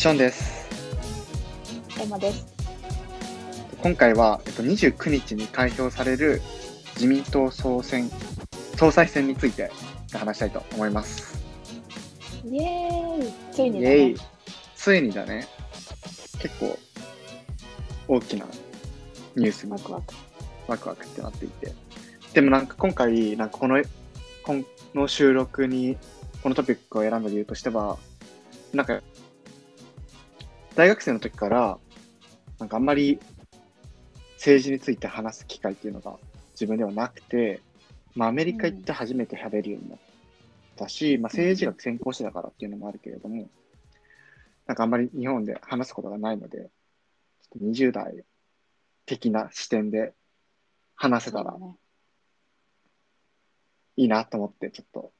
ションです。エマです。今回は、えっと、29日に開票される自民党総選、総裁選について話したいと思います。イエーイついイにだねエイ。ついにだね。結構大きなニュースにワクワク。ワクワクってなっていて。でもなんか今回、なんかこの、この収録にこのトピックを選んだ理由としては、なんか、大学生の時から、なんかあんまり政治について話す機会っていうのが自分ではなくて、まあアメリカ行って初めて喋るようになったし、まあ政治学専攻してたからっていうのもあるけれども、なんかあんまり日本で話すことがないので、ちょっと20代的な視点で話せたら。いいなと思って、ちょっと、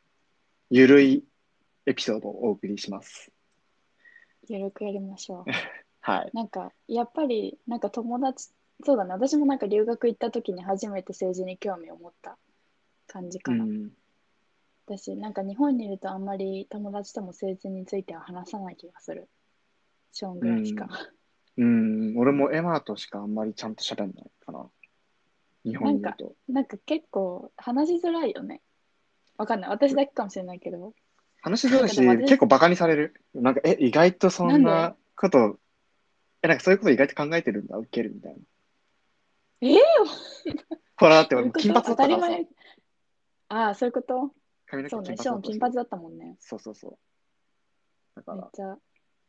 ゆるいエピソードをお送りします。ゆるくやりましょう。はい。なんか、やっぱり、なんか友達、そうだね。私もなんか留学行った時に初めて政治に興味を持った感じかな。うん。私、なんか日本にいるとあんまり友達とも政治については話さない気がする。ショーンぐらいしか。うん、俺もエマとしかあんまりちゃんと喋んないかな。日本にいると。なんか結構話しづらいよね。わかんない。私だけかもしれないけど。話しづらいし、結構バカにされる。なんか、え、意外とそんなこと、え、なんかそういうこと意外と考えてるんだ、受けるみたいな。ええほら、だって俺金髪だったからさ当たり前。。ああ、そういうこと？そうね。ショーン金。髪だったもんね。そうそうそう。だから、めっちゃ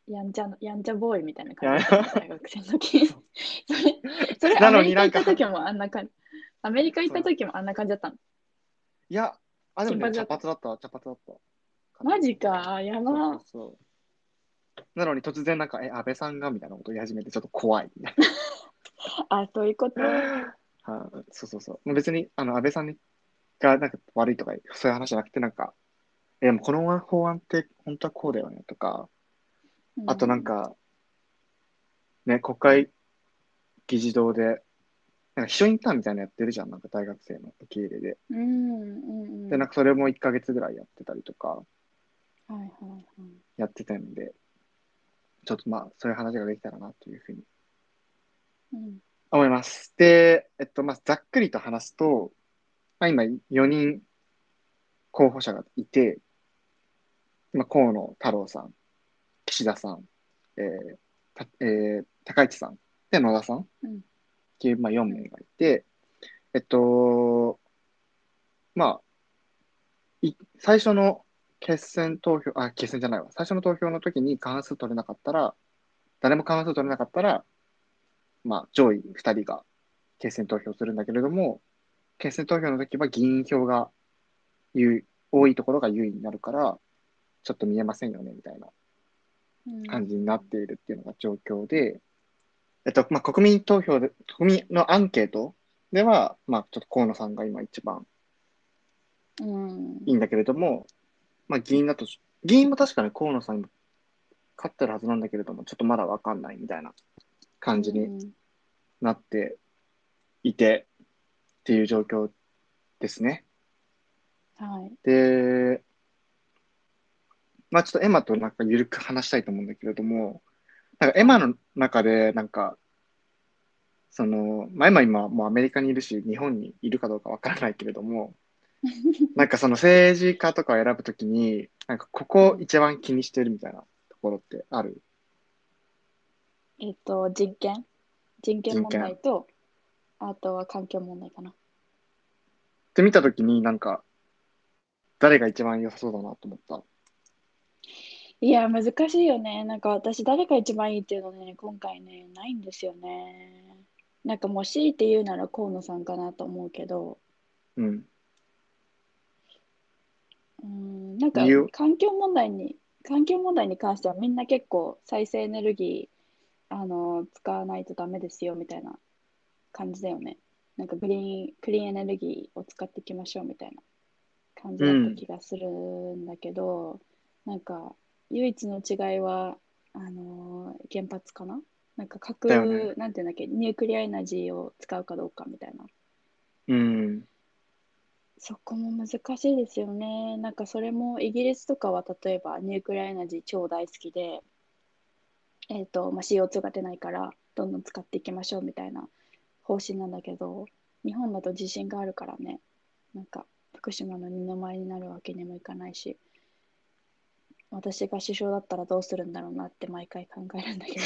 やんちゃのやんちゃボーイみたいなや感じだった大学生の時。それ、それ なアメリカ行った時もあんな感じ。アメリカ行った時もあんな感じだったの？いや、あ、でもね、茶髪だった、茶髪だった。マジか、やば。そうそうなのに突然なんか、え、安倍さんがみたいなこと言い始めてちょっと怖い あ、そういうこと？な。はいそうそうそう。もう別に、あの、安倍さんにがなんか悪いとか、そういう話じゃなくて、なんか、え、でもこの法案って本当はこうだよねとか、あとなんか、ね、国会議事堂で、なんか秘書インターンみたいなのやってるじゃん、なんか大学生の受け入れで。うん、うん、うん。で、なんかそれも1ヶ月ぐらいやってたりとか、はいはいはい。やってたんで、ちょっとまあ、そういう話ができたらなというふうにうん、思います。で、えっと、まあ、ざっくりと話すと、まあ、今4人候補者がいて、まあ、河野太郎さん、岸田さん、えーたえー高市さん、で、野田さんっうんていう、まあ、4名がいて、えっと、まあ、い最初の決選投票、あ、決選じゃないわ。最初の投票の時に過半数取れなかったら、誰も過半数取れなかったら、まあ、上位2人が決選投票するんだけれども、決選投票の時は議員票が多いところが優位になるから、ちょっと見えませんよね、みたいなうん感じになっているっていうのが状況で、えっと、まあ、国民投票で、国民のアンケートでは、まあ、ちょっと河野さんが今一番うん。いいんだけれども、まあ、議員だと、議員も確かに河野さんに勝ってるはずなんだけれども、ちょっとまだわかんないみたいな感じにうんなっていてっていう状況ですね。はい。で、まあちょっとエマとなんか緩く話したいと思うんだけれども、なんかエマの中でなんか、その、まあエマ今もうアメリカにいるし、日本にいるかどうかわからないけれども、なんかその政治家とかを選ぶときに、なんかここ一番気にしてるみたいなところってある？えっと、人権？人権問題と、あとは環境問題かな。って見たときになんか、誰が一番良さそうだなと思った？いや、難しいよね。なんか私、誰が一番いいっていうのね、今回ね、ないんですよね。なんかもしいて言うなら河野さんかなと思うけど、うん。うん、なんか環境問題に、環境問題に関してはみんな結構再生エネルギー、あの、使わないとダメですよみたいな感じだよね。なんかグリーン、クリーンエネルギーを使っていきましょうみたいな感じだった気がするんだけど、なんか唯一の違いは、あのー原発かな？なんか核、ねなんていうんだっけ、ニュークリアエナジーを使うかどうかみたいな。うん。そこも難しいですよね。なんかそれもイギリスとかは例えばニュークリアエナジー超大好きで、えーとまあ、CO2 が出ないからどんどん使っていきましょうみたいな方針なんだけど日本だと地震があるからねなんか福島の二の舞になるわけにもいかないし私が首相だったらどうするんだろうなって毎回考えるんだけど、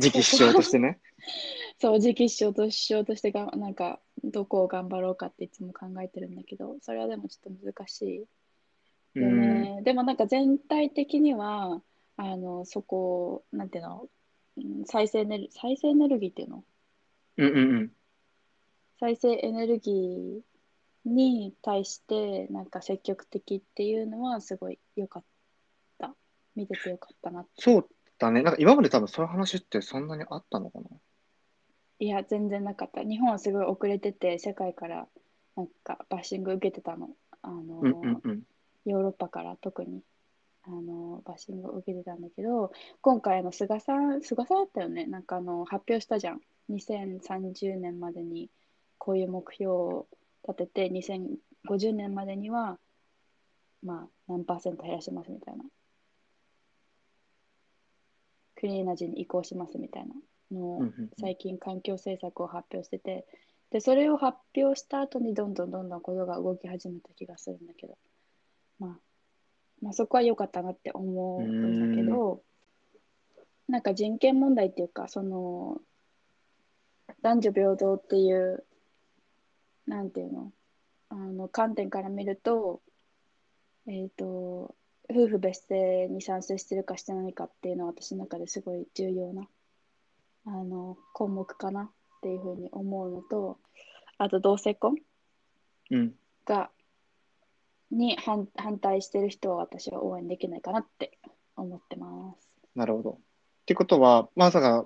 次期首相としてね。そう次期首相と首相としてがなんかどこを頑張ろうかっていつも考えてるんだけどそれはでもちょっと難しい。よね、でもなんか全体的にはあのそこなんていうのうん再生エネル再生エネルギーっていうの？うんうんうん。再生エネルギーに対してなんか積極的っていうのはすごい良かった見てて良かったなそうだね。なんか今まで多分そういう話ってそんなにあったのかな？いや全然なかった。日本はすごい遅れてて世界からなんかバッシング受けてたの。あの、うんうんうん。ヨーロッパから特に。あのバッシングを受けてたんだけど今回あの菅さん菅さんだったよね？なんかあの発表したじゃん。2030年までにこういう目標を立てて2050年までにはまあ何パーセント減らしますみたいなクリーンエナジーに移行しますみたいなのを最近環境政策を発表しててでそれを発表した後にどんどんどんどんことが動き始めた気がするんだけど、まあ、まあそこは良かったなって思うんだけどなんか人権問題っていうかその男女平等っていうなんていうの？あの観点から見るとえっ、と夫婦別姓に賛成してるかしてないかっていうのは私の中ですごい重要なあの項目かなっていうふうに思うのとあと同性婚うん。がに反反対してる人は私は応援できないかなって思ってます。なるほど。ってことは、まさか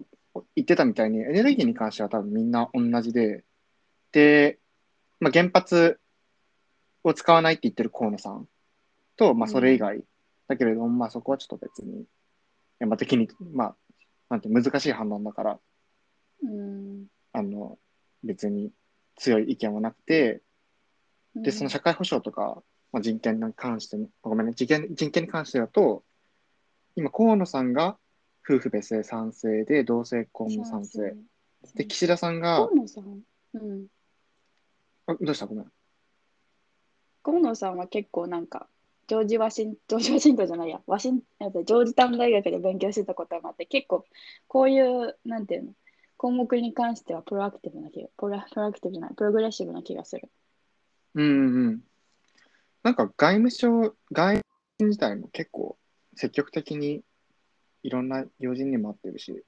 言ってたみたいに、エネルギーに関しては多分みんな同じで、で、まあ、原発を使わないって言ってる河野さんと、まあ、それ以外、だけれども、まあ、そこはちょっと別に、現場的に、まあ、なんて難しい判断だから、うん。あの、別に強い意見はなくて、で、その社会保障とか、まあ、人権に関しても、ごめんね、人権人権に関してだと、今、河野さんが夫婦別姓賛成で、同性婚も賛成。で、岸田さんが、河野さん、うん、あどうした？ごめん。河野さんは結構なんかジョージ・ワシンジョージ・ワシントンじゃないやワシジョージタウン大学で勉強してたことがあって結構こういうなんていうの項目に関してはプロアクティブな気がプロプロアクティブないプログレッシブな気がする。うんうんうん。なんか外務省、外人自体も結構積極的にいろんな要人にも会ってるし、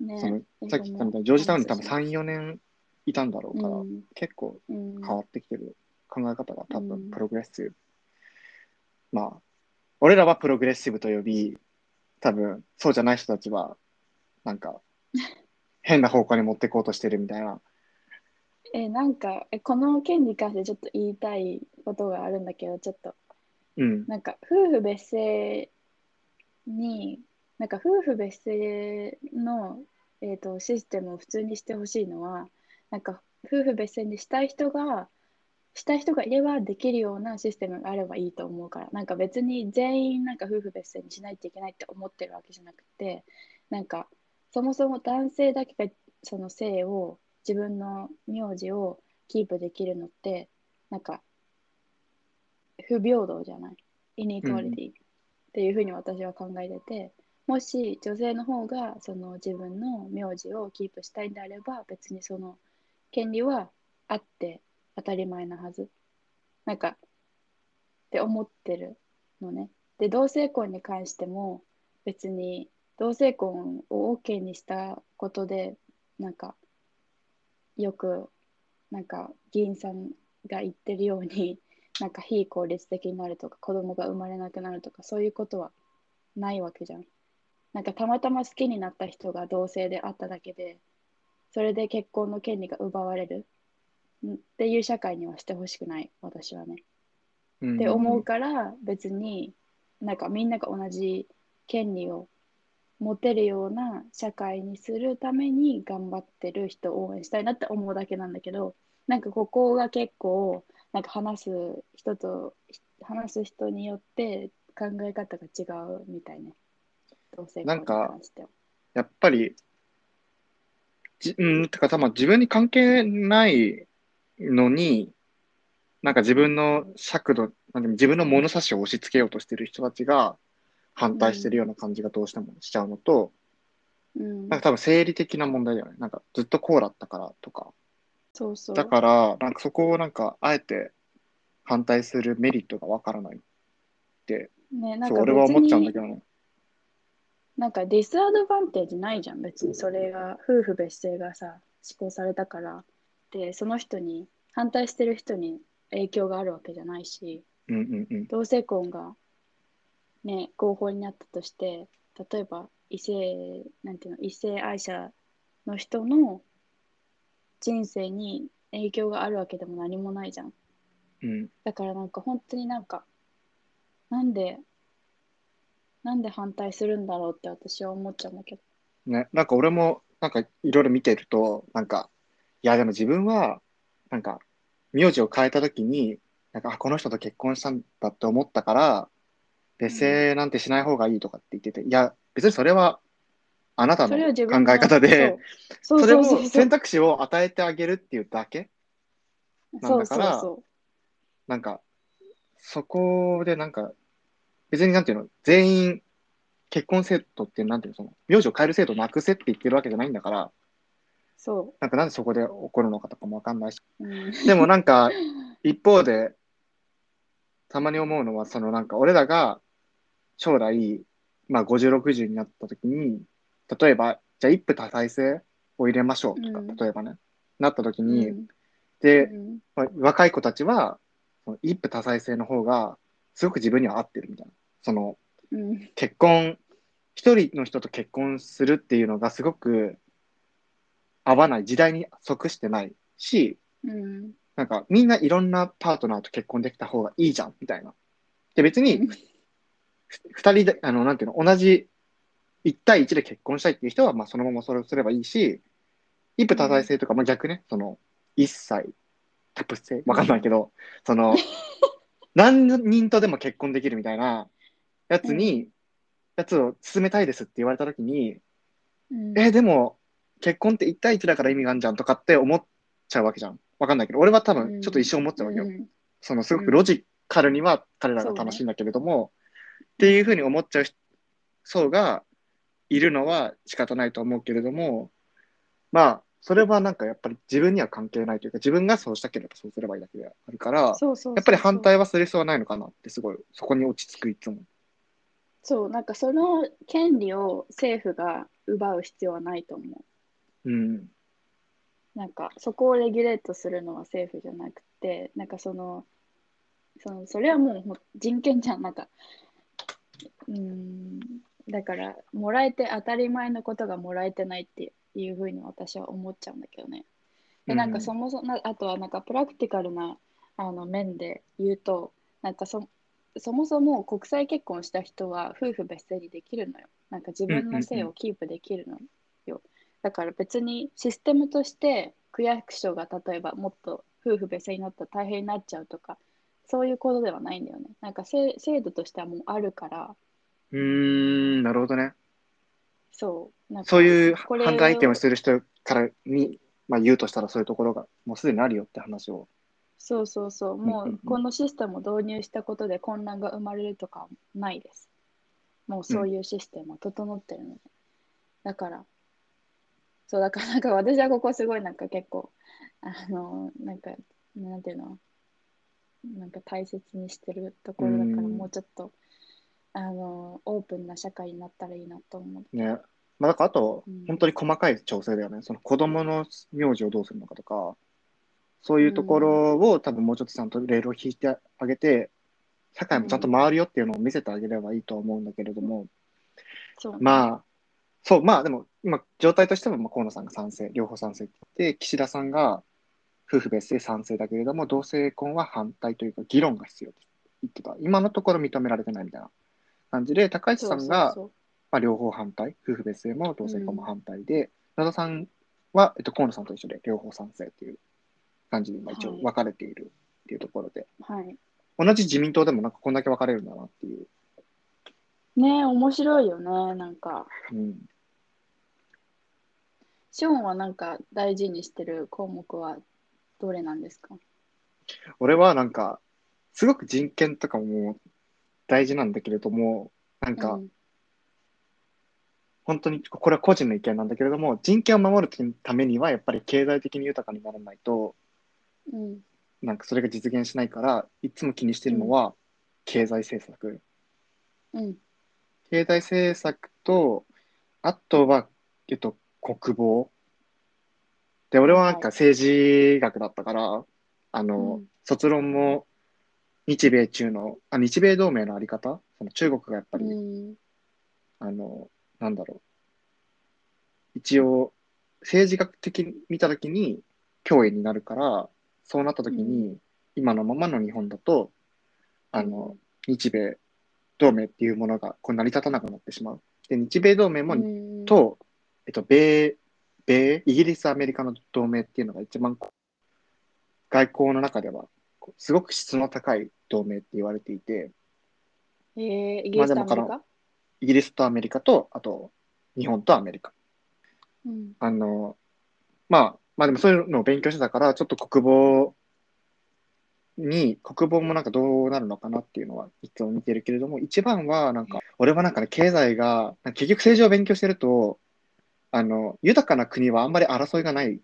ねそのさっき言ったみたいに、ジョージタウンに多分3、4年いたんだろうから、うん結構うん変わってきてる考え方が多うん分プログレッシブ。まあ、俺らはプログレッシブと呼び、多分そうじゃない人たちは、なんか、変な方向に持っていこうとしてるみたいな。えなんかえこの件に関してちょっと言いたいことがあるんだけどちょっとうん。なんか夫婦別姓になんか夫婦別姓の、えー、とシステムを普通にしてほしいのはなんか夫婦別姓にしたい人がした人がいればできるようなシステムがあればいいと思うから。なんか別に全員なんか夫婦別姓にしないといけないって思ってるわけじゃなくてなんかそもそも男性だけがその姓を自分の名字をキープできるのってなんか不平等じゃない？イニクアリティ。っていうふうに私は考えてて、もし女性の方がその自分の名字をキープしたいんであれば別にその権利はあって当たり前なはず。なんかって思ってるのね。で同性婚に関しても別に同性婚を OK にしたことでなんかよくなんか議員さんが言ってるように なんか非効率的になるとか子供が生まれなくなるとかそういうことはないわけじゃん。なんかたまたま好きになった人が同性であっただけでそれで結婚の権利が奪われる。っていう社会にはしてほしくない私はね。うんって思うから別になんかみんなが同じ権利を持てるような社会にするために頑張ってる人を応援したいなって思うだけなんだけどなんかここが結構なんか話す人と話す人によって考え方が違うみたいね。同性婚になんか関しては。やっぱり、じうん、てか、たま自分に関係ないのに、なんか自分の尺度、なんでも自分の物差しを押し付けようとしてる人たちが反対してるような感じがどうしてもしちゃうのと、うんなんか多分生理的な問題だよね。なんかずっとこうだったからとか。そうそう。だから、なんかそこをなんかあえて反対するメリットがわからないって、ね、なんそう、か俺は思っちゃうんだけどね。なんかディスアドバンテージないじゃん、別にそれが、夫婦別姓がさ、施行されたから、で、その人に、反対してる人に影響があるわけじゃないし、うんうんうん。同性婚がね、合法になったとして、例えば異性、なんていうの、異性愛者の人の人生に影響があるわけでも何もないじゃん。うん。だからなんか本当になんか、なんで、なんで反対するんだろうって私は思っちゃうんだけど。ね、なんか俺も、なんかいろいろ見てると、なんか、いやでも自分は、なんか、名字を変えたときに、なんか、あ、この人と結婚したんだって思ったから、別姓なんてしない方がいいとかって言ってて、いや、別にそれは、あなたの考え方で、それを選択肢を与えてあげるっていうだけなんだからそなんか、そこでなんか、別になんていうの、全員結婚制度ってなんていうの、その、名字を変える制度なくせって言ってるわけじゃないんだから、う。そなんかなんでそこで起こるのかとかもわかんないし。う。うん、でもなんか、一方で、たまに思うのは、そのなんか俺らが将来、まあ50、60になった時に、例えば、じゃあ一夫多妻制を入れましょうとか、うん例えばね、なった時うに、んで、うんまあ、若い子たちは、一夫多妻制の方が、すごく自分には合ってるみたいな。その、うん結婚、一人の人と結婚するっていうのがすごく合わない、時代に即してないし、うんなんかみんないろんなパートナーと結婚できた方がいいじゃん、みたいな。で、別に、ふ二人で、あの、なんていうの、同じ一対一で結婚したいっていう人は、まあそのままそれをすればいいし、一夫多妻制とか、まあ逆ね、その、一切、タプ制わかんないけど、その、何人とでも結婚できるみたいなやつに、やつを進めたいですって言われたときに、うん。え、でも、結婚って一対一だから意味があるじゃんとかって思っちゃうわけじゃん。わかんないけど、俺は多分ちょっと一生思っちゃうわけよ。うんそのすごくロジカルには彼らが楽しいんだけれども、っていうふうに思っちゃう層がいるのは仕方ないと思うけれども、まあ、それはなんかやっぱり自分には関係ないというか、自分がそうしたければそうすればいいだけであるから、そうそうそうやっぱり反対はする必要はないのかなってすごい、そこに落ち着くいつも。そう、なんかその権利を政府が奪う必要はないと思う。うん。なんかそこをレギュレートするのは政府じゃなくて、なんかその、そのそれはもう人権じゃん、なんか。うーん、だから、もらえて当たり前のことがもらえてないっていうふうに私は思っちゃうんだけどね。で、なんかそもそも、なあとはなんかプラクティカルなあの面で言うと、なんかそそもそも国際結婚した人は夫婦別姓にできるのよ。なんか自分の姓をキープできるのよ。だから別にシステムとして区役所が例えばもっと夫婦別姓になったら大変になっちゃうとか、そういうことではないんだよね。なんかせ制度としてはもうあるから、うーん、なるほどね。そう。なんかそういうこれ反対意見をしてる人からに、まあ、言うとしたらそういうところがもうすでにあるよって話を。そうそうそう。もうんうんううんこのシステムを導入したことで混乱が生まれるとかはないです。もうそういうシステムは整ってるので。だから、そうだからなんか私はここすごいなんか結構、あの、なんか、なんていうの、なんか大切にしてるところだからうん。もうちょっと、あの、オープンな社会になったらいいなと思う。ね。まあ、だからあとうん、本当に細かい調整だよね。その子供の名字をどうするのかとか、そういうところを多分もうちょっとちゃんとレールを引いてあげて、社会もちゃんと回るよっていうのを見せてあげればいいと思うんだけれども、そうね、まあ、そう、まあでも、今、状態としては、まあ、河野さんが賛成、両方賛成って言って、岸田さんが夫婦別姓賛成だけれども、同性婚は反対というか、議論が必要って言ってた。今のところ認められてないみたいな感じで、高市さんが、まあ、両方反対、夫婦別姓も同性婚も反対で、野田さんは、えっと、河野さんと一緒で両方賛成っていう感じで、今一応はい分かれているっていうところで、はい。同じ自民党でもなんかこんだけ分かれるんだなっていうねえ、面白いよね。なんか、うん。ショーンはなんか大事にしてる項目はどれなんですか？俺はなんか、すごく人権とかも大事なんだけれども、なんか、うん本当に、これは個人の意見なんだけれども、人権を守るためには、やっぱり経済的に豊かにならないと、うん。なんかそれが実現しないから、いつも気にしてるのは、経済政策。うん。経済政策と、あとは、えっと、国防。で、俺はなんか政治学だったから、あの、うん卒論も日米中の、あ、日米同盟のあり方？その中国がやっぱり、うん。あの、なんだろう。一応、政治学的に見たときに脅威になるから、そうなったときに、今のままの日本だと、あの、日米同盟っていうものがこう成り立たなくなってしまう。で、日米同盟も、うん、と、えっと、米、米、イギリス、アメリカの同盟っていうのが一番外交の中ではすごく質の高い同盟って言われていて、えー、イギリスとアメリカ、イギリスとアメリカと、あと日本とアメリカ。うんあの、まあ、まあでもそういうのを勉強してたから、ちょっと国防に、国防もなんかどうなるのかなっていうのはいつも見てるけれども、一番はなんか、俺はなんかね、経済が、結局政治を勉強してると、あの、豊かな国はあんまり争いがない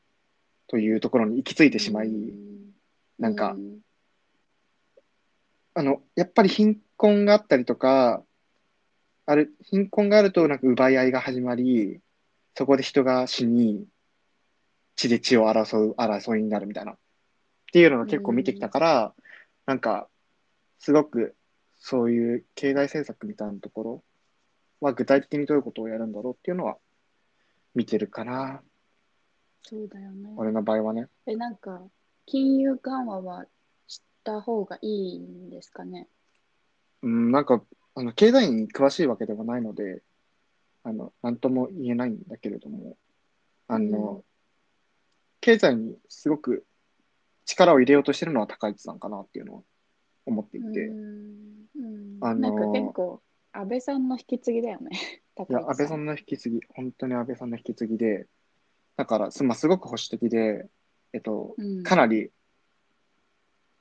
というところに行き着いてしまい、うんなんかう、んあの、やっぱり貧困があったりとか、ある、貧困があるとなんか奪い合いが始まり、そこで人が死に、血で血を争う争いになるみたいな。っていうのを結構見てきたから、なんか、すごくそういう経済政策みたいなところは具体的にどういうことをやるんだろうっていうのは見てるかな。そうだよね。俺の場合はね。え、なんか、金融緩和はした方がいいんですかね？うん、なんか、あの、経済に詳しいわけではないので、あの、なんとも言えないんだけれども、あの、うん経済にすごく力を入れようとしてるのは高市さんかなっていうのは思っていて、うんうんあのーなんか結構、安倍さんの引き継ぎだよね。いや、安倍さんの引き継ぎ、本当に安倍さんの引き継ぎで、だから、す,、まあ、すごく保守的で、えっと、うん。かなり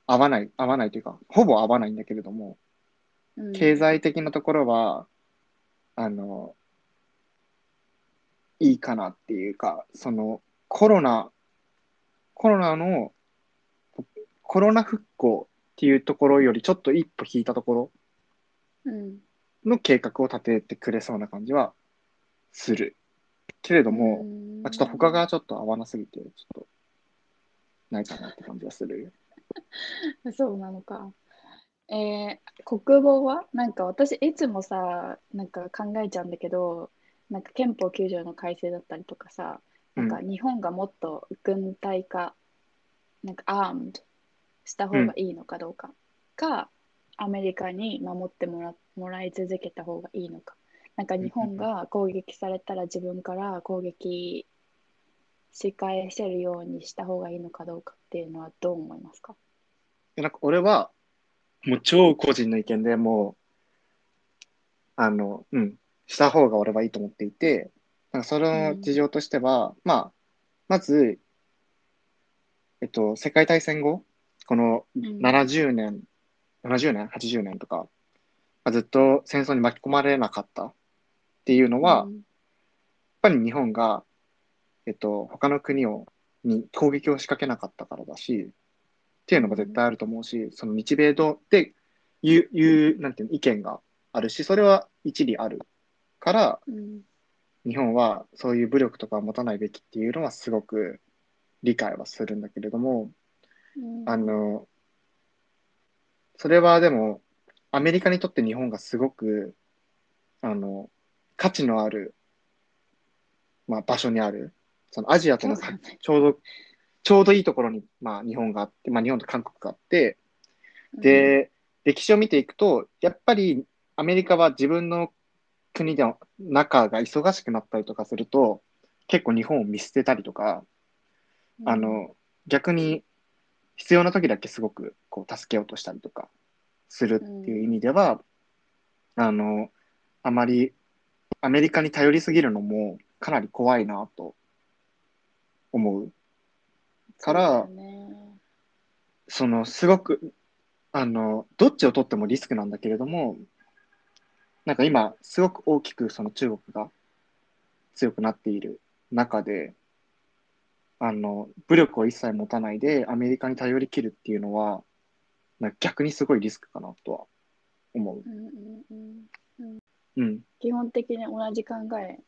合わない、合わないというか、ほぼ合わないんだけれども、うん。経済的なところは、あの、いいかなっていうか、その、コロナ、コロナの、コロナ復興っていうところよりちょっと一歩引いたところうんの計画を立ててくれそうな感じはする。けれども、うんまあ、ちょっと他がちょっと合わなすぎて、ちょっと、ないかなって感じがする。そうなのか。えー国防はなんか私いつもさ、なんか考えちゃうんだけど、なんか憲法9条の改正だったりとかさ、なんか日本がもっと軍隊化、なんかアームドした方がいいのかどうか、か、アメリカに守ってもらもらい続けた方がいいのか。なんか日本が攻撃されたら自分から攻撃し返せるようにした方がいいのかどうかっていうのはどう思いますか？でなんか俺は、もう超個人の意見でもう、あの、うん、した方が俺はいいと思っていて、なんかその事情としては、まあ、まず、えっと、世界大戦後、このうん70年、70年 ?80 年とか、まあずっと戦争に巻き込まれなかった？っていうのは、やっうんぱり日本が、えっと、他の国を、に攻撃を仕掛けなかったからだし、っていうのが絶対あると思うし、その日米同っていう、いう、なんていうの、意見があるし、それは一理あるから、うん。日本はそういう武力とかは持たないべきっていうのはすごく理解はするんだけれども、うん。あの、それはでも、アメリカにとって日本がすごく、あの、価値のある、まあ、場所にある、そのアジアとのちょうど、ちょうどいいところに、まあ、日本があって、まあ、日本と韓国があって、で、歴史を見ていくと、やっぱりアメリカは自分の国での中が忙しくなったりとかすると、結構日本を見捨てたりとか、うん。あ、の、逆に必要な時だけすごくこう助けようとしたりとかするっていう意味では、あの、あまりアメリカに頼りすぎるのもかなり怖いなと思う。からねそのすごくあのどっちを取ってもリスクなんだけれどもなんか今すごく大きくその中国が強くなっている中であの武力を一切持たないでアメリカに頼りきるっていうのはなんか逆にすごいリスクかなとは思う。うんうんうんうん。基本的に同じ考え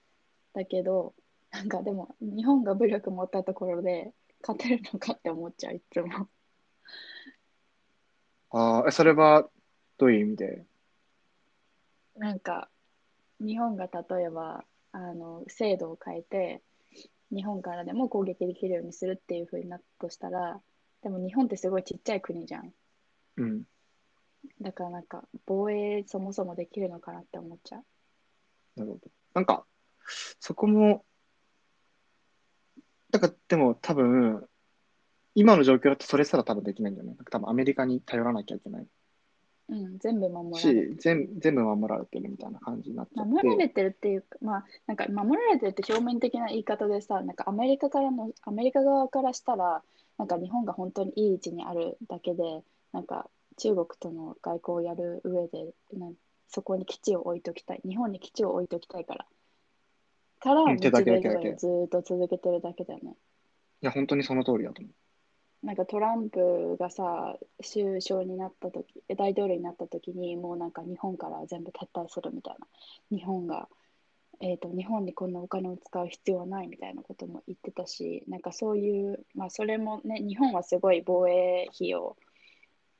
だけどなんかでも日本が武力持ったところで勝てるのかって思っちゃういつも。ああ、それはどういう意味で？なんか日本が例えばあの制度を変えて日本からでも攻撃できるようにするっていう風になったとしたらでも日本ってすごいちっちゃい国じゃんうん。だからなんか防衛そもそもできるのかなって思っちゃうなるほど。なんか、そこも、なんかでも多分、今の状況だとそれすら多分できないんだよね。多分アメリカに頼らなきゃいけないうん全部守られるし、全全部守られてるみたいな感じになっちゃって。守られてるっていうか、まあ、なんか守られてるって表面的な言い方でさ、なんかアメリカからの、アメリカ側からしたら、なんか日本が本当にいい位置にあるだけで、なんか中国との外交をやる上で、なんそこに基地を置いときたい、日本に基地を置いときたいから、から日米ずーっと続けてるだけだよね。いや、本当にその通りだと思なんかトランプがさ、首相になったとき、大統領になったときに、もうなんか日本から全部撤退するみたいな。日本が、えーと、日本にこんなお金を使う必要はないみたいなことも言ってたし、なんかそういう、まあそれもね、日本はすごい防衛費を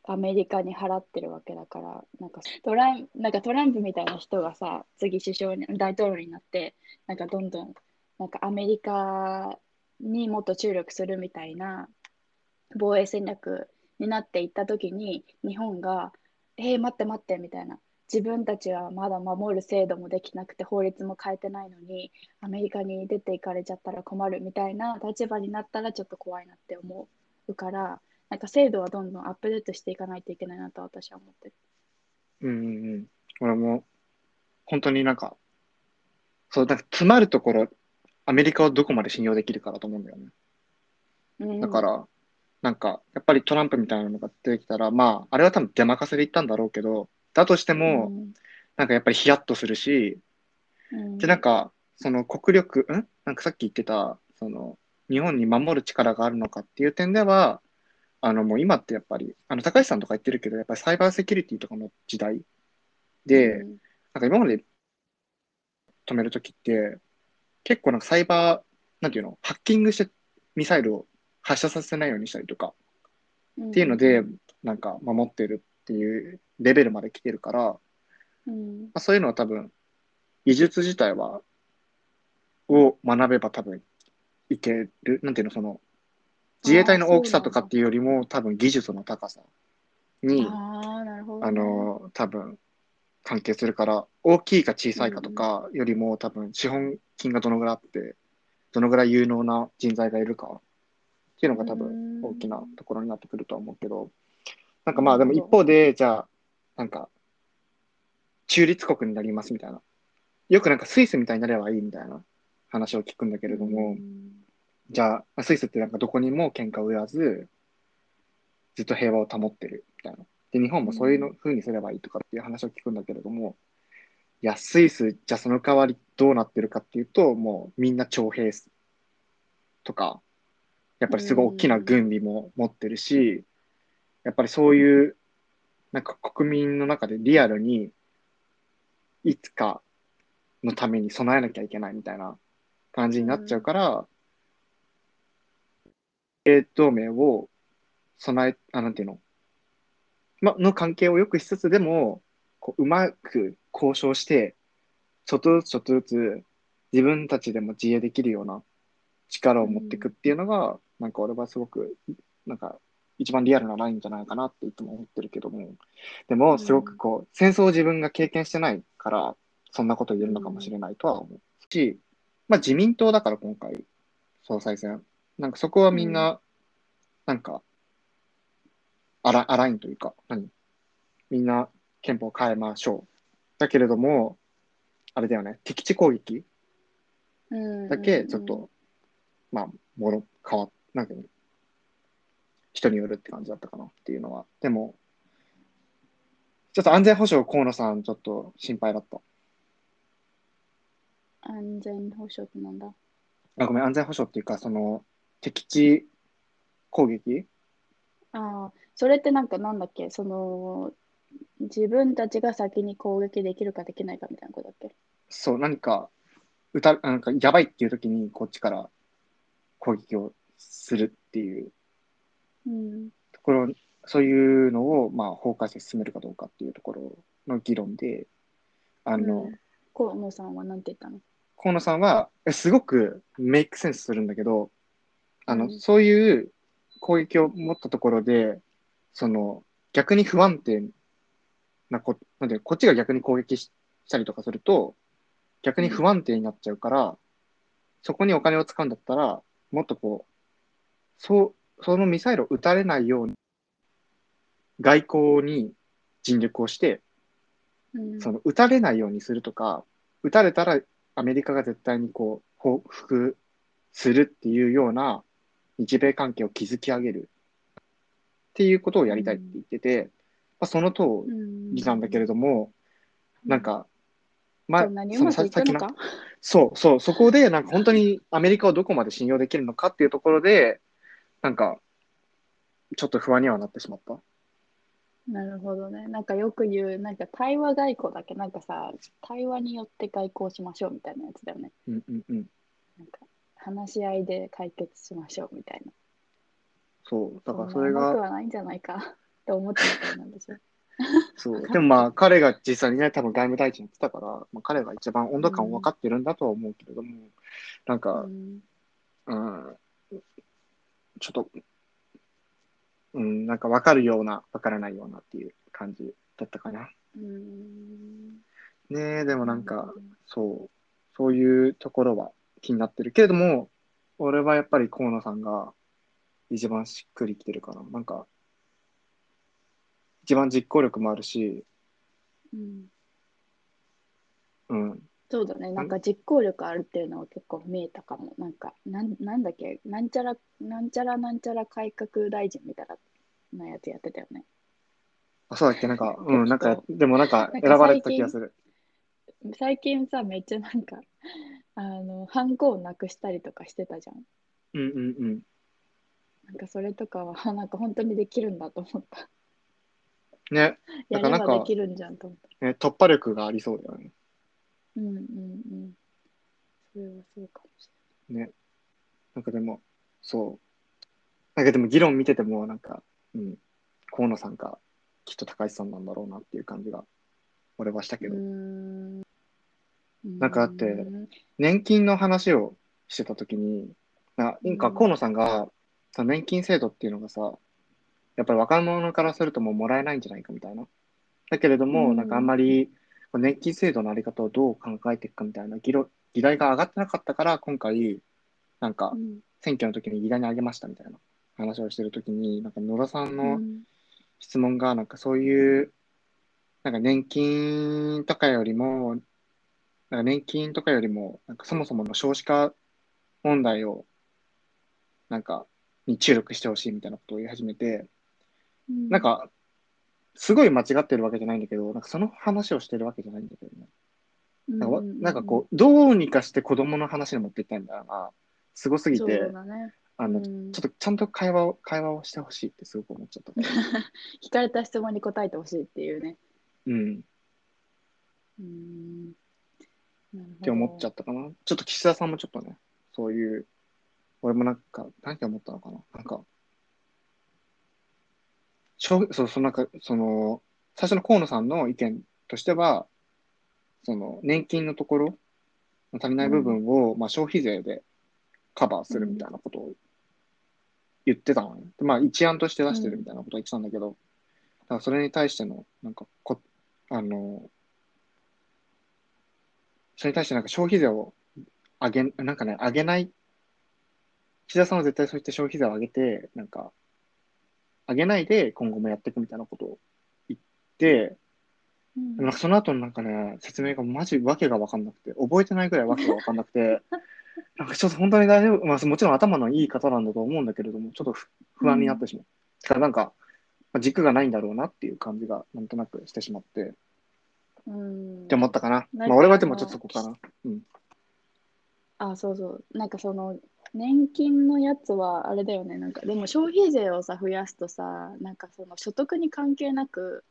アメリカに払ってるわけだから、なんかトランなんかトランプみたいな人がさ、次首相に、大統領になって、なんかどんどん、なんかアメリカにもっと注力するみたいな防衛戦略になっていったときに、日本が、えー、待って待ってみたいな。自分たちはまだ守る制度もできなくて法律も変えてないのにアメリカに出ていかれちゃったら困るみたいな立場になったらちょっと怖いなって思うからなんか制度はどんどんアップデートしていかないといけないなと私は思ってる。う。うんうんうん。俺も、本当になんか、そう、なんか詰まるところ、アメリカをどこまで信用できるかだと思うんだよね。うん、だから、なんか、やっぱりトランプみたいなのが出てきたら、まあ、あれは多分出任せで言ったんだろうけど、だとしても、うんなんかやっぱりヒヤッとするし、うん、で、なんか、その国力、ん？なんかさっき言ってた、その、日本に守る力があるのかっていう点では、あの、もう今ってやっぱり、あの、高橋さんとか言ってるけど、やっぱりサイバーセキュリティとかの時代で、うんなんか今まで止めるときって、結構なんかサイバー、なんていうの、ハッキングしてミサイルを発射させないようにしたりとか、っていうので、なんか守ってるっていうレベルまで来てるから、まうんあ、そういうのは多分、技術自体は、を学べば多分いける。なんていうの、その、自衛隊の大きさとかっていうよりも、多分技術の高さに、ああ、なるほど、あ、の、多分関係するから、大きいか小さいかとかよりも、多分資本金がどのぐらいあって、どのぐらい有能な人材がいるかっていうのが多分大きなところになってくるとは思うけど、なんかまあでも一方で、じゃあ、なんか、中立国になりますみたいな。よくなんかスイスみたいになればいいみたいな話を聞くんだけれども、じゃあ、スイスってなんかどこにも喧嘩を売らず、ずっと平和を保ってるみたいな。で、日本もそういうの風にすればいいとかっていう話を聞くんだけれども、いや、スイス、じゃあその代わりどうなってるかっていうと、もうみんな徴兵とか、やっぱりすごい大きな軍備も持ってるし、やっぱりそういう、なんか国民の中でリアルに、いつかのために備えなきゃいけないみたいな感じになっちゃうから、米同盟を備え、あ、なんていうの、ま、の関係を良くしつつでも、こううまく交渉して、ちょっとずつちょっとずつ自分たちでも自衛できるような力を持っていくっていうのが、なんか俺はすごく、なんか一番リアルなラインじゃないかなっていつも思ってるけども、でもすごくこう、戦争を自分が経験してないから、そんなこと言えるのかもしれないとは思う。し、まあ自民党だから今回、総裁選。なんかそこはみんな、なんか、アラ、アラインというか、何？みんな憲法変えましょう。だけれども、あれだよね、敵地攻撃うんだけちょっと、まあ、もろ、変わっ、なんか、人によるって感じだったかなっていうのは。でも、ちょっと安全保障、河野さん、ちょっと心配だった。安全保障ってなんだ？あ、ごめん、安全保障っていうか、その、敵地攻撃？ああ、それってなんかなんだっけ？その、自分たちが先に攻撃できるかできないかみたいなことだっけ？そう、何か、歌、なんか、やばいっていう時に、こっちから攻撃をするっていう。うん。ところ、そういうのを、まあ、法改正進めるかどうかっていうところの議論で、あの、うん。河野さんはなんて言ったの？河野さんは、えすごくメイクセンスするんだけど、あの、うん。そういう攻撃を持ったところで、その、逆に不安定なこ、なんで、こっちが逆に攻撃ししたりとかすると、逆に不安定になっちゃうから、そこにお金を使うんだったら、もっとこう、そう、そのミサイルを撃たれないように、外交に尽力をして、うん。その撃たれないようにするとか、撃たれたらアメリカが絶対にこう報復するっていうような日米関係を築き上げるっていうことをやりたいって言ってて、まあ、その通りなんだけれども、なんか、まそんなにうまくいったのか？そうそう、そこでなんか本当にアメリカをどこまで信用できるのかっていうところで、なんか、ちょっと不安にはなってしまった。なるほどね。なんかよく言う、なんか対話外交だっけ？なんかさ、対話によって外交しましょうみたいなやつだよね。うんうんうん。なんか話し合いで解決しましょうみたいな。そう、だからそんなれが、はないんじゃないか って思ってたなんですよ。そう。でもまあ、彼が実際にね、多分外務大臣やってたから、まあ、彼が一番温度感を分かってるんだとは思うけれども、なんうか、んうん、ちょっと、うん、なんか分かるような、分からないようなっていう感じだったかな。うんねえ、でもなんか、そう、そういうところは気になってるけれども、俺はやっぱり河野さんが一番しっくりきてるかな。なんか、一番実行力もあるし、うんうん、そうだね、なんか実行力あるっていうのは結構見えたかも。なんか、なんなんだっけ、なんちゃら、なんちゃらなんちゃら改革大臣みたいなやつやってたよね。あ、そうだっけ？なんか、うん、なんか結、でもなんか選ばれた気がする。最近さ、めっちゃなんか、あの、ハンコをなくしたりとかしてたじゃん。うんうんうん。なんかそれとかは、なんか本当にできるんだと思った。ね、やればできるんじゃんと思った。ね、突破力がありそうだよね。うんうんうん。それはそうかもしね。なんかでも、そう。なんかでも議論見てても、なんか、うん、河野さんか、きっと高市さんなんだろうなっていう感じが、俺はしたけど、れなん。かだってうん年金の話をしてたときに、ななんかうん河野さんが、その年金制度っていうのがさ、やっぱり若者からするともうもらえないんじゃないかみたいな。だけれども、うんなんかあんまり年金制度のあり方をどう考えていくかみたいな議論議題が上がってなかったから、今回、なんかうん選挙の時に議題に上げましたみたいな話をしてる時に、なんか野田さんうのん質問が、なんかそういう、なんか年金とかよりも、なんか年金とかよりも、なんかそもそもの少子化問題を、なんか、に注力してほしいみたいなことを言い始めて、うんなんか、すごい間違ってるわけじゃないんだけど、なんかその話をしてるわけじゃないんだけどね。なんかわなんかこう、どうにかして子供の話に持っていきたいんだよな。すごすぎて、だね。あの、うんちょっとちゃんと会話を、会話をしてほしいってすごく思っちゃった。聞かれた質問に答えてほしいっていうね。うん。っうーん。なるほどて思っちゃったかな。ちょっと岸田さんもちょっとね、そういう、俺もなんか、何て思ったのかな。なんか、消そう、そのなんか、その、最初の河野さんの意見としては、その、年金のところ、足りない部分を、まあ、消費税でカバーするみたいなことを言ってたのね。でまあ、一案として出してるみたいなことを言ってたんだけど、だからそれに対しての、なんかこ、あの、それに対してなんか消費税を上げ、なんかね、上げない、岸田さんは絶対そういった消費税を上げて、なんか、上げないで今後もやっていくみたいなことを言って、うん。なんかその後のなんかね、説明がマジわけがわかんなくて、覚えてないぐらいわけがわかんなくて、なんかちょっと本当に大丈夫、まあもちろん頭のいい方なんだと思うんだけれども、ちょっと不不安になってしまう。だからなんか、まあ軸がないんだろうなっていう感じがなんとなくしてしまって、っうんて思ったかな。まあ俺はでもちょっとそこかな。うん。あ、そうそう。なんかその、年金のやつはあれだよね。なんか、でも消費税をさ、増やすとさ、なんかその所得に関係なく、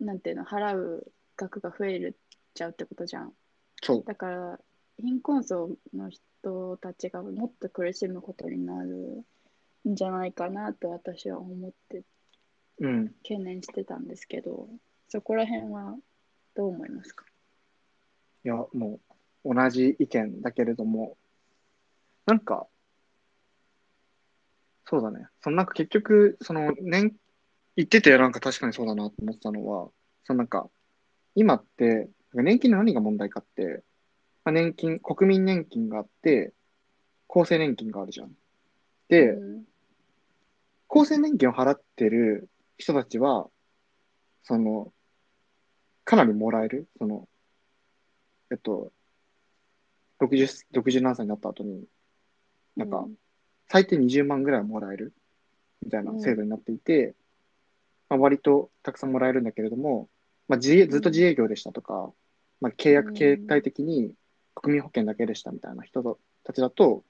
なんていうの、払う額が増えるちゃうってことじゃん。そう。だから、貧困層の人たちがもっと苦しむことになるんじゃないかなと私は思ってうん。懸念してたんですけど、そこら辺はどう思いますか？いや、もう同じ意見だけれども、なんか、そうだね。そのなんか結局、その年、言っててなんか確かにそうだなと思ってたのは、そのなんか、今って、年金の何が問題かって、まあ、年金、国民年金があって、厚生年金があるじゃん。で、うん厚生年金を払ってる人たちは、その、かなりもらえる？その、えっと、60、60何歳になった後に、なんか、最低20万ぐらいはもらえる？みたいな制度になっていて、まあ、割とたくさんもらえるんだけれども、まあ、自営ずっと自営業でしたとか、まあ、契約形態的に国民保険だけでしたみたいな人たちだと、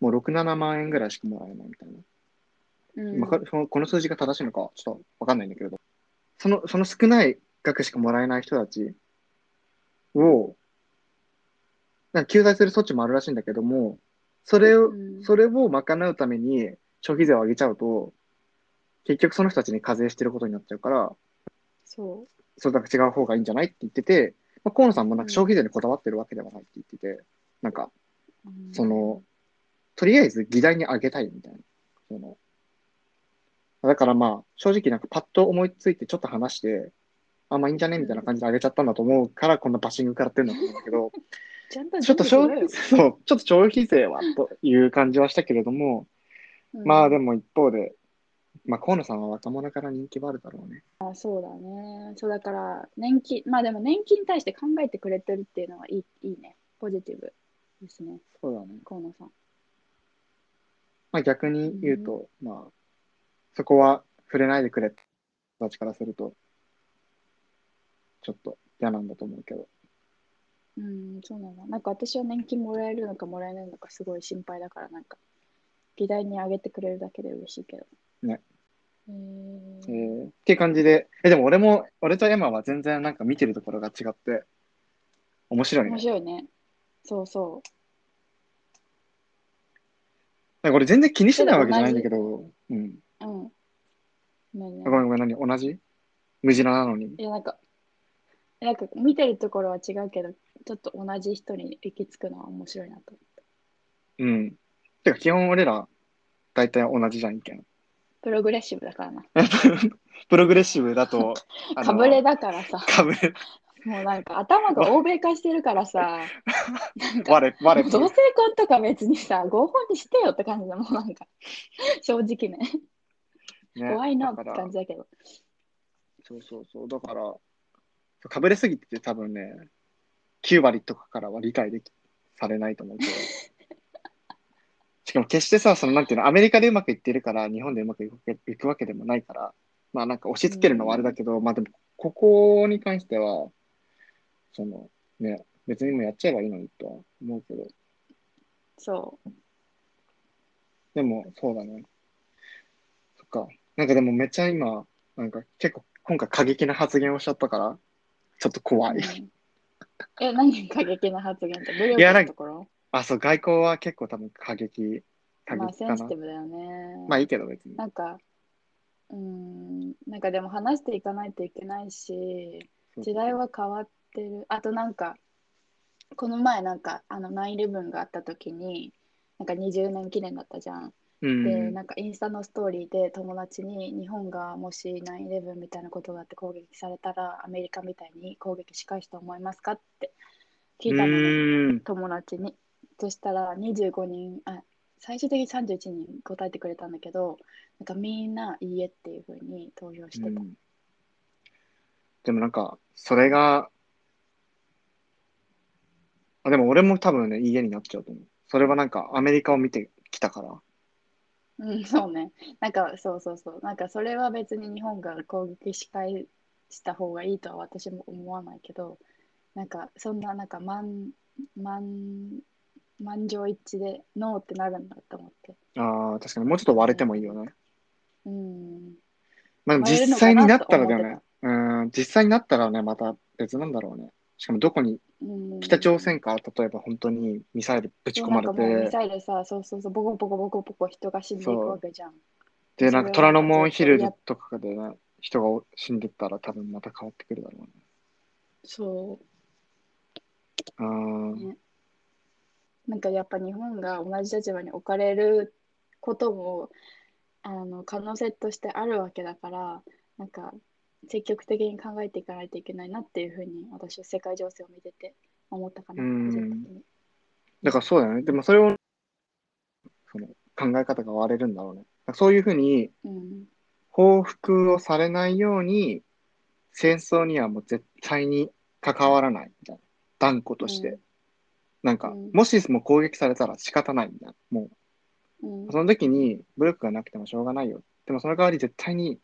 もう6、7万円ぐらいしかもらえないみたいな。うん。わかるそのこの数字が正しいのかちょっとわかんないんだけれど、その、その少ない額しかもらえない人たちを、なんか救済する措置もあるらしいんだけども、それを、うん。それを賄うために消費税を上げちゃうと、結局その人たちに課税してることになっちゃうから、そそうだから違う方がいいんじゃないって言ってて、まあ、河野さんもなんか消費税にこだわってるわけではないって言ってて、なんか、その、とりあえず議題に上げたいみたいな。そのだからまあ、正直なんかパッと思いついてちょっと話して、あ、まあいいんじゃねみたいな感じで上げちゃったんだと思うから、こんなバッシング食らってるんだと思うんだけど、ちちょっと消費、そう、ちょっと消費税はという感じはしたけれども、しろよまあでも。も一方で、まあ河野さんは若者から人気はあるだろうね。あ、そうだね。そうだから、年金、まあでも年金に対して考えてくれてるっていうのはいいいいね。ポジティブですね、そうだね。河野さん。まあ逆に言うと、まあ、そこは触れないでくれたちからすると、ちょっと嫌なんだと思うけど。うん、そうなんだ。なんか私は年金もらえるのかもらえないのかすごい心配だから、なんか、議題に上げてくれるだけで嬉しいけど。ね。ええーーっていう感じで、え、でも俺も、俺とエマは全然なんか見てるところが違って、面白い面ね。白いね。そうそなんか俺全然気にしてないわけじゃないんだけど、うん。う。うん。ごめんごめん、何？同じ？無地なのに。いや、なんか、なんか見てるところは違うけど、ちょっと同じ人に行き着くのは面白いなと思って。うん。てか基本俺ら、大体同じじゃん、意見。プログレッシブだからな。プログレッシブだと、かぶれだからさ、かぶれ、もうなんか頭が欧米化してるからさ、我、我、同性婚とか別にさ、合法にしてよって感じだもん、なんか。正直ね。ね怖いなって感じだけど。そうそうそう。だから、かぶれすぎてて多分ね、9割とかからは理解でき、されないと思うけど。しかも決してさ、そのなんていうの、アメリカでうまくいってるから、日本でうまくいくいくわけでもないから、まあなんか押し付けるのはあれだけど、まあでも、ここに関しては、その、ね、別にもうやっちゃえばいいのにとは思うけど、そう。でも、そうだね。そっか。なんかでもめっちゃ今、なんか結構今回過激な発言をしちゃったから、ちょっと怖い。うんえ、何過激な発言って？武力いやなんかのところ？あ、そう、外交は結構多分過激、過まあ激かなセンシテ。ィブだよね。まあいいけど別に。なんか、うーん、なんかでも話していかないといけないし、時代は変わってる。あとなんか、この前なんか、あの9-11があった時に、なんか20年記念だったじゃん。うん。で、なんかインスタのストーリーで友達に日本がもし9-11みたいなことがあって攻撃されたらアメリカみたいに攻撃し返すと思いますかって聞いたのね、うん。友達に。そしたら25人、あ、最終的に31人答えてくれたんだけど、なんかみんないいえっていうふうに投票してた。うんでもなんか、それが、あでも俺も多分ね、家になっちゃうと思う。それはなんかアメリカを見てきたから。うん、そうね。なんか、そうそうそう。なんか、それは別に日本が攻撃し返した方がいいとは私も思わないけど、なんか、そんな、なんか、満、満、満場一致でノーってなるんだと思って。ああ、確かにもうちょっと割れてもいいよね。うん。まあ、実際になったらだよね。うん、実際になったらね、また別なんだろうね。しかもどこに、うん、北朝鮮か？ら例えば本当にミサイルぶち込まれそうなんかもうミて、サイルさ、そうそうそう、ボコボコボコボコ人が死んでいくわけじゃん。で、なんか虎ノ門ヒルズとかでね、人が死んでったら多分また変わってくるだろうね。そあーねう。なんかやっぱ日本が同じ立場に置かれることも、あの、可能性としてあるわけだから、なんか、積極的に考えていかないといけないなっていうふうに、私は世界情勢を見てて思ったかな、うん個人的に。だからそうだよね。でもそれを、その考え方が割れるんだろうね。そういうふうにうん。報復をされないように、戦争にはもう絶対に関わらないみたいな。断固として。うんなんか、うんもしも攻撃されたら仕方ないみたいな。もうんう、その時に武力がなくてもしょうがないよ。でもその代わり絶対に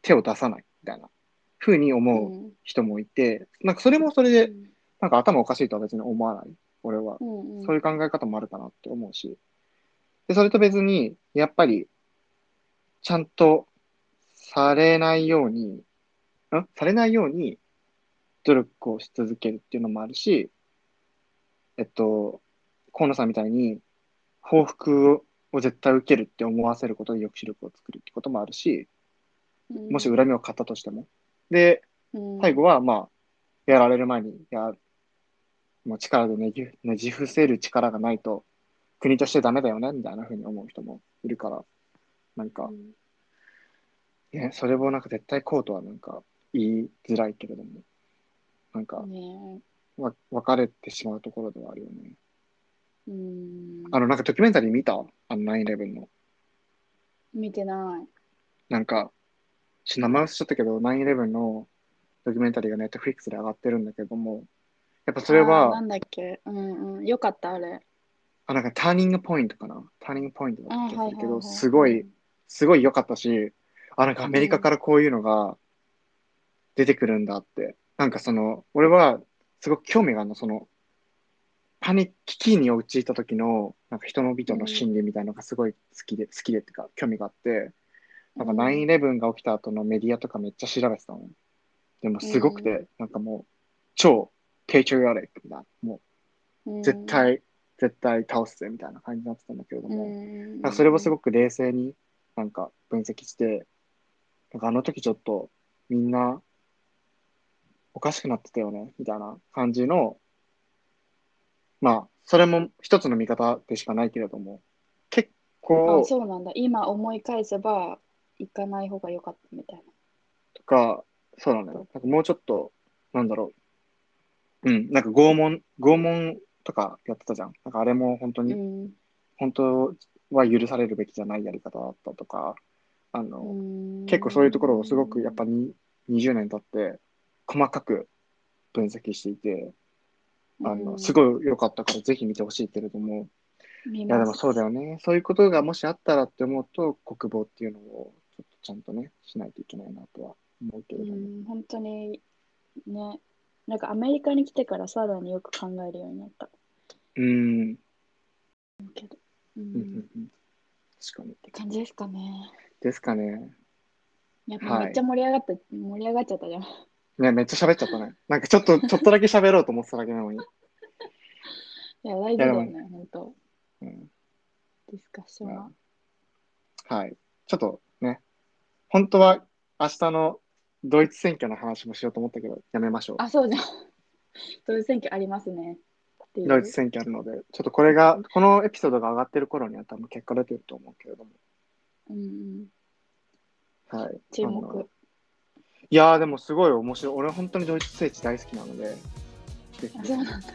手を出さないみたいな。ふうに思う人もいて、なんかそれもそれで、なんか頭おかしいとは別に思わない。俺は。そういう考え方もあるかなって思うし。で、それと別に、やっぱり、ちゃんとされないように、ん？されないように努力をし続けるっていうのもあるし、えっと、河野さんみたいに、報復を絶対受けるって思わせることで抑止力を作るってこともあるし、うんもし恨みを買ったとしても。で、うん最後は、まあ、やられる前に、や、もう力でねじねじ伏せる力がないと、国としてダメだよね、みたいなふうに思う人もいるから、なんか、ね、それをなんか絶対こうとはなんか言いづらいけれども、なんかわ分かれてしまうところではあるよね。うんあの、なんかドキュメンタリー見た？あの9-11の。見てない。なんか、ちょっと名前忘れちゃったけど、9-11のドキュメンタリーがネットフリックスで上がってるんだけども、やっぱそれあーな、んだっけうんうん。よかった、あれ。あ、なんかターニングポイントかなターニングポイントだった気がするけど、すごい、すごい良かったし、あ、なんかアメリカからこういうのが出てくるんだって。なんかその、俺はすごく興味があるの、その、パニック、危機に陥った時の、なんか人の人の心理みたいなのがすごい好きで、好きでっていうか、興味があって、なんかうん9-11が起きた後のメディアとかめっちゃ調べてたの。でもすごくて、うなんかもう、超ペイトリオティックみたいな、もう絶対、絶対倒すぜみたいな感じになってたんだけれども、うんなんかそれをすごく冷静になんか分析して、なんかあの時ちょっとみんなおかしくなってたよね、みたいな感じの、まあ、それも一つの見方でしかないけれども、結構あ、そうなんだ。今思い返せば、行かない方が良かったみたいとか、そうなのよ。なんかもうちょっと、なんだろう。うん、なんか拷問、拷問とかやってたじゃん。なんかあれも本当な。に、うん本当は許されるべきじゃないやり方だったとか、あの、うん結構そういうところをすごくやっぱに20年経って細かく分析していて、あの、うんすごい良かったからぜひ見てほしいけれども、見いやでもそうだよね。そういうことがもしあったらって思うと、国防っていうのをちゃんとね、しないといけないなとは思うけれども。うん、本当にね、なんかアメリカに来てからさらによく考えるようになったうん。けど。ううんうんん、っうん確かに。て感じですかね。ですかね。やっはいぱめっちゃ盛り上がった、盛り上がっちゃったじゃん。ね、めっちゃ喋っちゃったね。なんかちょっと、ちょっとだけ喋ろうと思ってただけなのに。いや、大事だよね、本当。うんディスカッションは。はい。ちょっとね、本当は明日のドイツ選挙の話もしようと思ったけど、やめましょう。あ、そうじゃん。ドイツ選挙ありますね。ドイツ選挙あるので、ちょっとこれが、このエピソードが上がってる頃には多分結果出てると思うけれども。うんうん、はい。注目。いやーでもすごい面白い。俺本当にドイツ政治大好きなので、そうなんだ。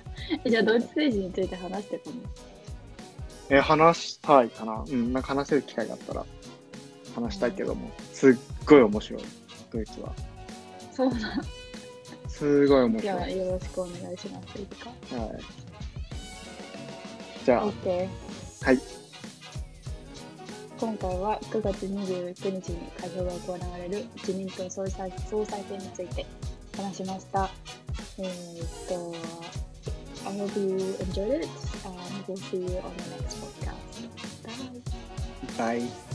えじゃあ、ドイツ政治について話してこの。えー話したいかな。うん、なんか話せる機会があったら話したいけども、すっごい面白い、ドイツは。そうなんすごい面じゃあ、白い。よろしくお願いします。いいか。はい。じゃあ、OK。はい。今回は9月29日に開票が行われる自民党総裁総裁選について話しました。えーっと、I hope you enjoyed it and we'll see you on the next podcast. Bye. バイ。